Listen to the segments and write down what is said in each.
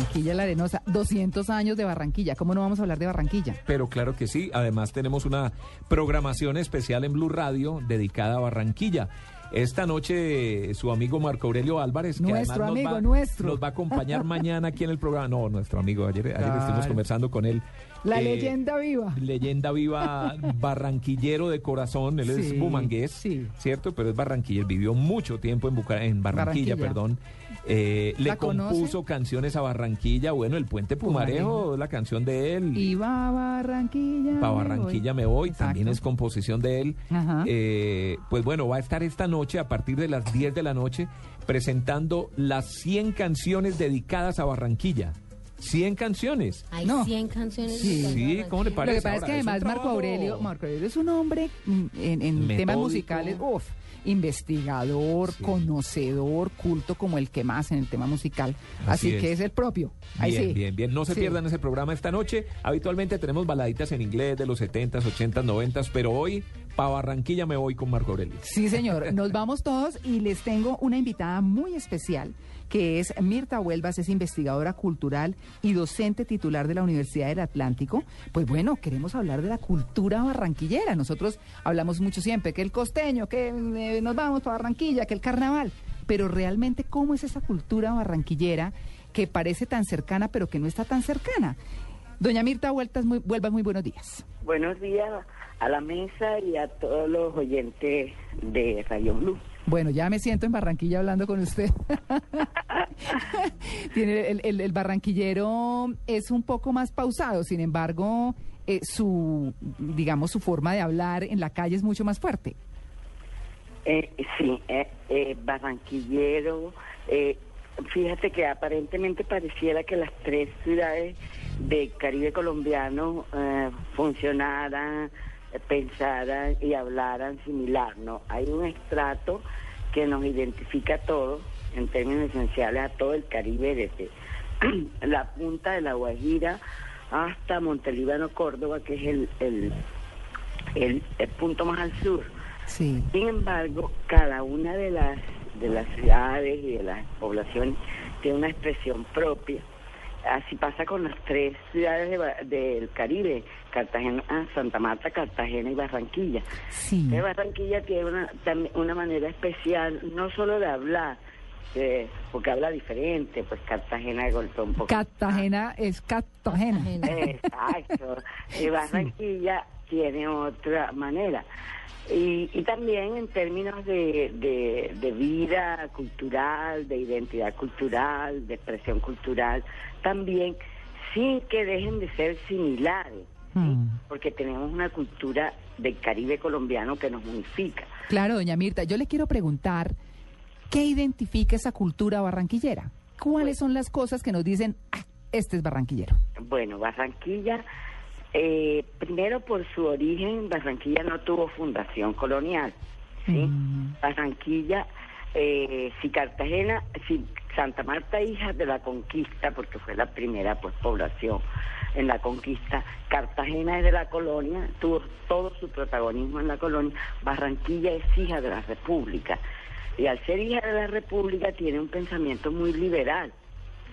Barranquilla la Arenosa, 200 años de Barranquilla. ¿Cómo no vamos a hablar de Barranquilla? Pero claro que sí, además tenemos una programación especial en Blue Radio dedicada a Barranquilla. Esta noche su amigo Marco Aurelio Álvarez, que Nuestro además nos amigo, va, nuestro. nos va a acompañar mañana aquí en el programa. No, nuestro amigo, ayer, ayer estuvimos conversando con él. La Eh, leyenda viva. Leyenda viva barranquillero de corazón, él es bumangués, sí. ¿cierto? Pero es barranquillero, vivió mucho tiempo en, Buca- en Barranquilla, Barranquilla. perdón. Eh, le compuso canciones a Barranquilla, bueno, El Puente Pumarejo, Pumarejo. la canción de él. Iba a Barranquilla. Para me Barranquilla voy. me voy, también es composición de él. Ajá. Eh, pues bueno, va a estar esta noche a partir de las 10 de la noche presentando las 100 canciones dedicadas a Barranquilla. 100 canciones. Hay No. 100 canciones. Sí. Sí, ¿cómo le Lo parece? que pasa es que además Marco Aurelio, Marco Aurelio es un hombre mm, en, en temas musicales, uff, investigador, Sí. conocedor, culto como el que más en el tema musical. Así Así, es. que es el propio. Ahí Bien, sí. bien, bien. No se Sí. pierdan ese programa esta noche. Habitualmente tenemos baladitas en inglés de los 70s, 80s, 90s, pero hoy para Barranquilla me voy con Marco Aurelio. Sí, señor. Nos vamos todos y les tengo una invitada muy especial, que es Mirta Huelvas, es investigadora cultural y docente titular de la Universidad del Atlántico. Pues bueno, queremos hablar de la cultura barranquillera. Nosotros hablamos mucho siempre que el costeño, que eh, nos vamos para Barranquilla, que el carnaval. Pero realmente, ¿cómo es esa cultura barranquillera que parece tan cercana, pero que no está tan cercana? Doña Mirta Huelvas, muy, muy buenos días. Buenos días a la mesa y a todos los oyentes de Radio Blue. Bueno, ya me siento en Barranquilla hablando con usted. Tiene el, el- el barranquillero es un poco más pausado, sin embargo, eh, su, digamos, su forma de hablar en la calle es mucho más fuerte. Eh, sí, eh, eh, barranquillero. eh, fíjate que aparentemente pareciera que las tres ciudades del Caribe colombiano eh, funcionaran, pensaran y hablaran similar, ¿no? Hay un estrato que nos identifica a todos, en términos esenciales, a todo el Caribe, desde la punta de la Guajira hasta Montelíbano, Córdoba, que es el, el, el- el punto más al sur. Sí. Sin embargo, cada una de las de las ciudades y de las poblaciones tiene una expresión propia. Así pasa con las tres ciudades de Ba- del Caribe, Cartagena, ah, Santa Marta, Cartagena y Barranquilla. Sí. De Barranquilla tiene una, una manera especial, no solo de hablar, eh, porque habla diferente, pues Cartagena golpea un poco. Cartagena es Cartagena. Exacto. Y Barranquilla tiene otra manera. Y, y también en términos de, de, de vida cultural, de identidad cultural, de expresión cultural, también sin que dejen de ser similares, ¿sí? Hmm. porque tenemos una cultura del Caribe colombiano que nos unifica. Claro, doña Mirta, yo le quiero preguntar, ¿qué identifica esa cultura barranquillera? ¿Cuáles son las cosas que nos dicen, ah, este es barranquillero? Bueno, Barranquilla, eh, primero por su origen, Barranquilla no tuvo fundación colonial. ¿sí? Mm. Barranquilla, eh, si Cartagena, si Santa Marta, hija de la conquista, porque fue la primera pues, población en la conquista, Cartagena es de la colonia, tuvo todo su protagonismo en la colonia, Barranquilla es hija de la república. Y al ser hija de la república tiene un pensamiento muy liberal.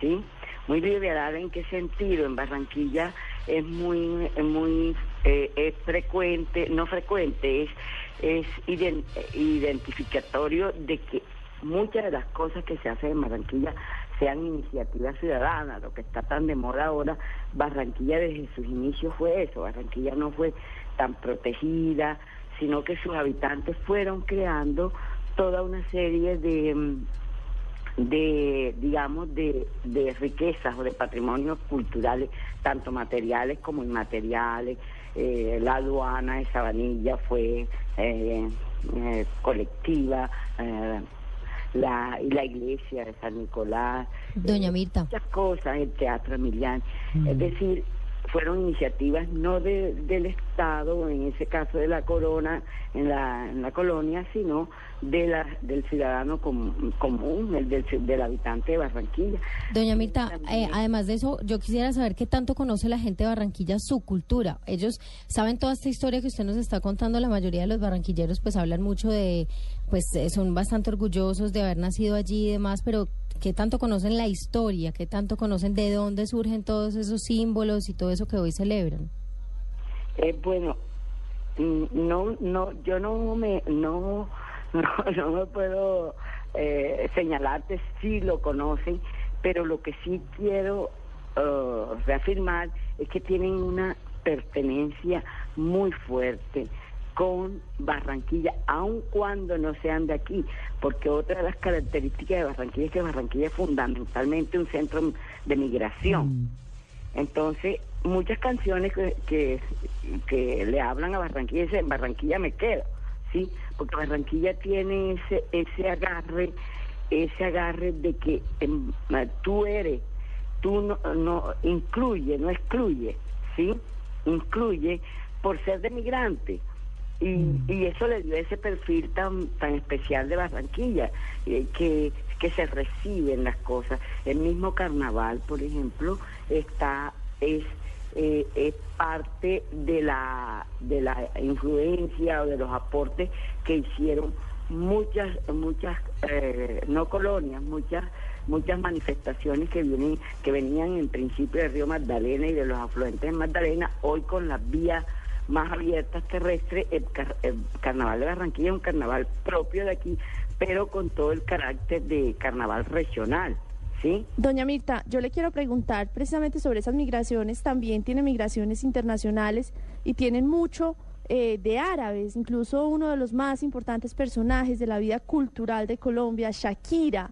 ¿sí? Muy liberal en qué sentido? En Barranquilla es muy, es muy, eh, es frecuente, no frecuente, es, es iden- identificatorio de que muchas de las cosas que se hacen en Barranquilla sean iniciativas ciudadanas, lo que está tan de moda ahora, Barranquilla desde sus inicios fue eso, Barranquilla no fue tan protegida, sino que sus habitantes fueron creando toda una serie de, mm, de digamos, de, de riquezas o de patrimonios culturales, tanto materiales como inmateriales. Eh, la aduana de Sabanilla fue eh, eh, colectiva, eh, la, y la iglesia de San Nicolás. Doña eh, Mirta. Muchas cosas, el Teatro Emiliano. Es decir, fueron iniciativas no de, del Estado, en ese caso de la corona, en la, en la colonia, sino de la, del ciudadano com- común, el del, habitante de Barranquilla. Doña Mirta, eh, además de eso, yo quisiera saber qué tanto conoce la gente de Barranquilla su cultura. Ellos saben toda esta historia que usted nos está contando. La mayoría de los barranquilleros, pues, hablan mucho de, pues, eh, son bastante orgullosos de haber nacido allí y demás. Pero qué tanto conocen la historia, qué tanto conocen de dónde surgen todos esos símbolos y todo eso que hoy celebran. Eh, bueno, mm, no, no, yo no me, no, no, no me puedo eh, señalarte si lo conocen, pero lo que sí quiero eh, reafirmar es que tienen una pertenencia muy fuerte con Barranquilla, aun cuando no sean de aquí, porque otra de las características de Barranquilla es que Barranquilla es fundamentalmente un centro de migración. Entonces, muchas canciones que, que, que le hablan a Barranquilla dicen, Barranquilla me quedo, ¿sí? Porque Barranquilla tiene ese, ese agarre, ese agarre de que em, tú eres, tú no, no incluye, no excluye, ¿sí? Incluye por ser de migrante. Y, y eso le dio ese perfil tan tan especial de Barranquilla, eh, que, que se reciben las cosas. El mismo carnaval, por ejemplo, está es eh, es parte de la de la influencia o de los aportes que hicieron muchas muchas eh, no colonias, muchas muchas manifestaciones que vienen que venían en principio del río Magdalena y de los afluentes de Magdalena, hoy con las vías más abiertas terrestres, el, car- el carnaval de Barranquilla es un carnaval propio de aquí, pero con todo el carácter de carnaval regional, ¿sí? Doña Mirta, yo le quiero preguntar precisamente sobre esas migraciones. También tienen migraciones internacionales y tienen mucho eh, de árabes. Incluso uno de los más importantes personajes de la vida cultural de Colombia, Shakira,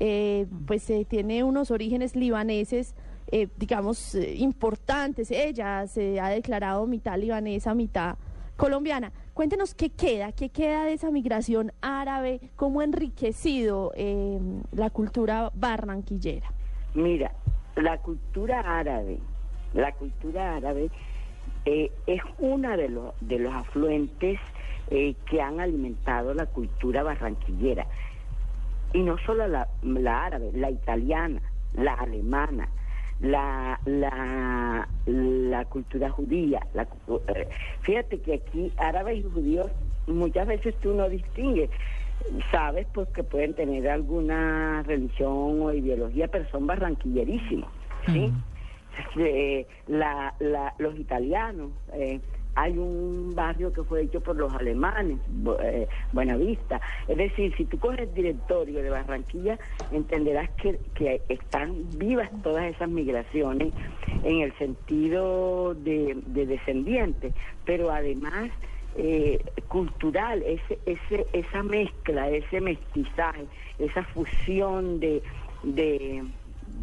eh, pues eh, tiene unos orígenes libaneses, eh, digamos, eh, importantes. Ella se ha declarado mitad libanesa, mitad colombiana. Cuéntenos qué queda, qué queda de esa migración árabe, cómo ha enriquecido eh, la cultura barranquillera. Mira, la cultura árabe, la cultura árabe eh, es una de los de los afluentes que han alimentado la cultura barranquillera y no solo la, la árabe, la italiana, la alemana, la la, la cultura judía. La, eh, fíjate que aquí árabes y judíos muchas veces tú no distingues. Sabes pues que pueden tener alguna religión o ideología, pero son barranquillerísimos, ¿sí? Eh, la, la, los italianos, eh, hay un barrio que fue hecho por los alemanes, eh, Buenavista. Es decir, si tú coges el directorio de Barranquilla, entenderás que, están vivas todas esas migraciones en el sentido de, de descendientes, pero además eh, cultural, ese, ese, esa mezcla, ese mestizaje, esa fusión de, de,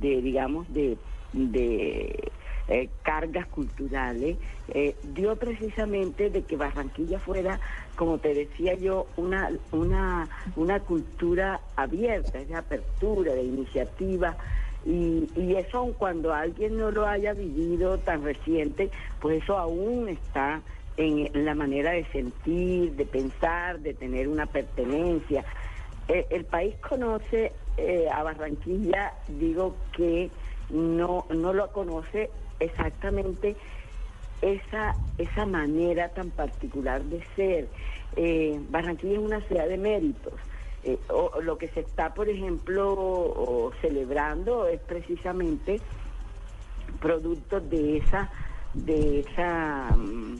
de digamos, de, de eh, cargas culturales, eh, dio precisamente de que Barranquilla fuera, como te decía yo, una, una, una cultura abierta, de apertura, de iniciativa. Y, y eso cuando alguien no lo haya vivido tan reciente, pues eso aún está en la manera de sentir, de pensar, de tener una pertenencia. Eh, el país conoce eh, a Barranquilla, digo que no, no lo conoce exactamente esa, esa manera tan particular de ser. Eh, Barranquilla es una ciudad de méritos. Eh, o- lo que se está, por ejemplo, o celebrando es precisamente producto de esa, de esa, mm,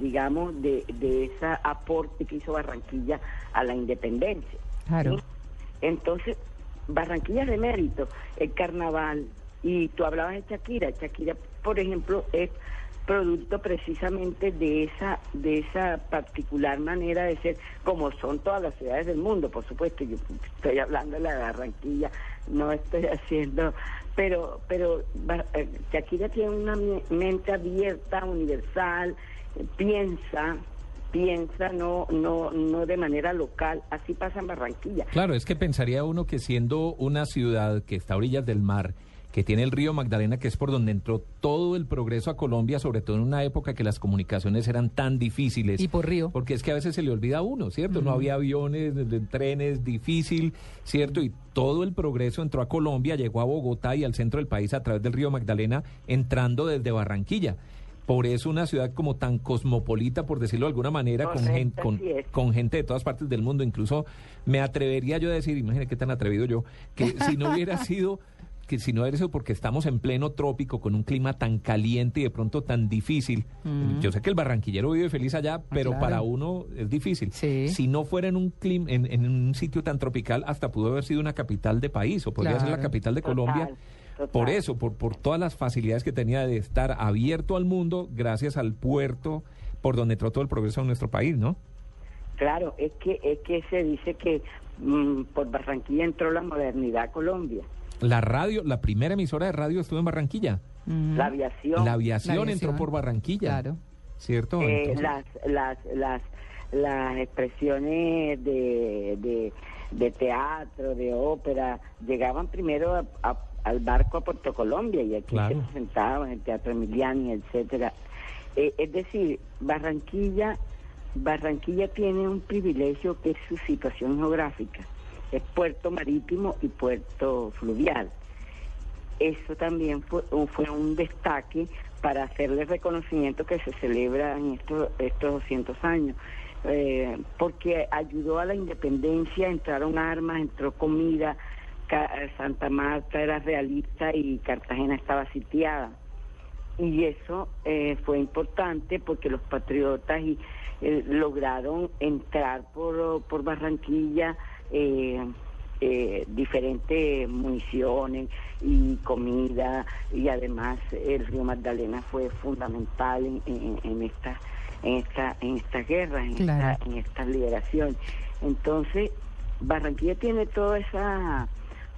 digamos, de, de ese aporte que hizo Barranquilla a la independencia. Claro. ¿sí? Entonces, Barranquilla es de mérito, el carnaval, y tú hablabas de Shakira, Shakira, por ejemplo, es producto precisamente de esa de esa particular manera de ser como son todas las ciudades del mundo por supuesto yo estoy hablando de la Barranquilla no estoy haciendo pero pero eh, Shakira tiene una mente abierta universal piensa piensa no no no de manera local así pasa en Barranquilla. Claro, es que pensaría uno que siendo una ciudad que está a orillas del mar, que tiene el río Magdalena, que es por donde entró todo el progreso a Colombia, sobre todo en una época que las comunicaciones eran tan difíciles. Y por río. Porque es que a veces se le olvida a uno, ¿cierto? No había aviones, de- de trenes, difícil, ¿cierto? Y todo el progreso entró a Colombia, llegó a Bogotá y al centro del país a través del río Magdalena, entrando desde Barranquilla. Por eso una ciudad como tan cosmopolita, por decirlo de alguna manera, con, Correcto, gen- con, con gente de todas partes del mundo. Incluso me atrevería yo a decir, imagínate qué tan atrevido yo, que si no hubiera sido, que si no hubiera sido porque estamos en pleno trópico, con un clima tan caliente y de pronto tan difícil. Yo sé que el barranquillero vive feliz allá, pero claro. para uno es difícil. Sí. Si no fuera en un clima, en, en un sitio tan tropical, hasta pudo haber sido una capital de país, o podría ser la capital de Total, Colombia. total. Por eso, por, por todas las facilidades que tenía de estar abierto al mundo, gracias al puerto por donde entró todo el progreso de nuestro país, ¿no? Claro, es que es que se dice que mm, por Barranquilla entró la modernidad a Colombia, La radio, la primera emisora de radio estuvo en Barranquilla. La aviación, La aviación, La aviación. entró por Barranquilla. Claro. ¿Cierto? eh, las, las las las expresiones de, de, de teatro, de ópera, llegaban primero a- a- al barco a Puerto Colombia y aquí Claro. se presentaban en el Teatro Emiliani, etcétera. Eh, es decir, Barranquilla, Barranquilla tiene un privilegio que es su situación geográfica, es puerto marítimo y puerto fluvial. Eso también fue, un destaque para hacerle reconocimiento que se celebra en estos, estos 200 años, eh, porque ayudó a la independencia, entraron armas, entró comida, Santa Marta era realista y Cartagena estaba sitiada. Y eso eh, fue importante porque los patriotas y, eh, lograron entrar por, por Barranquilla eh, eh, diferentes municiones y comida y además el río Magdalena fue fundamental en, en, en esta en esta en esta guerra en Claro. esta en esta liberación. Entonces Barranquilla tiene toda esa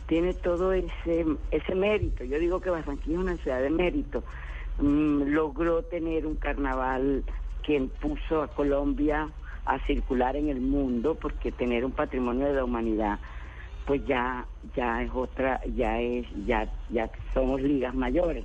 tiene todo ese ese mérito. Yo digo que Barranquilla es una ciudad de mérito. Mm, logró tener un carnaval que puso a Colombia a circular en el mundo porque tener un patrimonio de la humanidad pues ya ya es otra ya es ya ya somos ligas mayores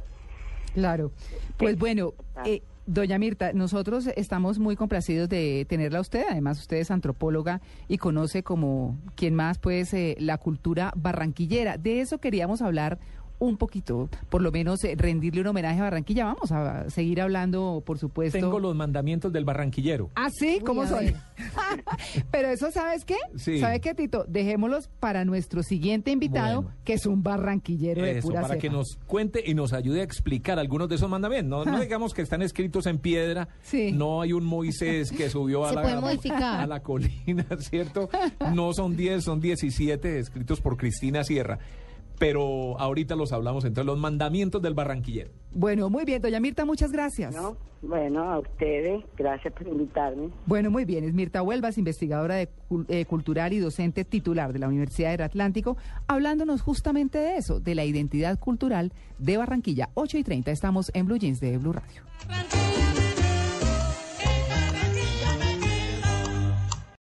Claro. Pues Sí. bueno, eh, doña Mirta, nosotros estamos muy complacidos de tenerla a usted. Además, usted es antropóloga y conoce como quien más, pues, eh, la cultura barranquillera. De eso queríamos hablar un poquito, por lo menos eh, rendirle un homenaje a Barranquilla. Vamos a seguir hablando, por supuesto. Tengo los mandamientos del barranquillero. Ah, sí, ¿cómo a son? Pero eso, ¿sabes qué? Sí. ¿Sabe qué, Tito? Dejémoslos para nuestro siguiente invitado, Bueno. que es un barranquillero de Eso, pura para que nos cuente y nos ayude a explicar algunos de esos mandamientos. No, no digamos que están escritos en piedra. Sí. No hay un Moisés que subió a Se la, puede modificar. a la colina, ¿cierto? No son 10, son 17 escritos por Cristina Sierra. Pero ahorita los hablamos entre los mandamientos del barranquillero. Bueno, muy bien, doña Mirta, muchas gracias. no bueno a ustedes gracias por invitarme Bueno, muy bien. Es Mirta Huelvas, investigadora de cul- eh, cultural y docente titular de la Universidad del Atlántico, hablándonos justamente de eso, de la identidad cultural de Barranquilla. 8 y 30, estamos en Blue Jeans de Blue Radio. Barranquilla.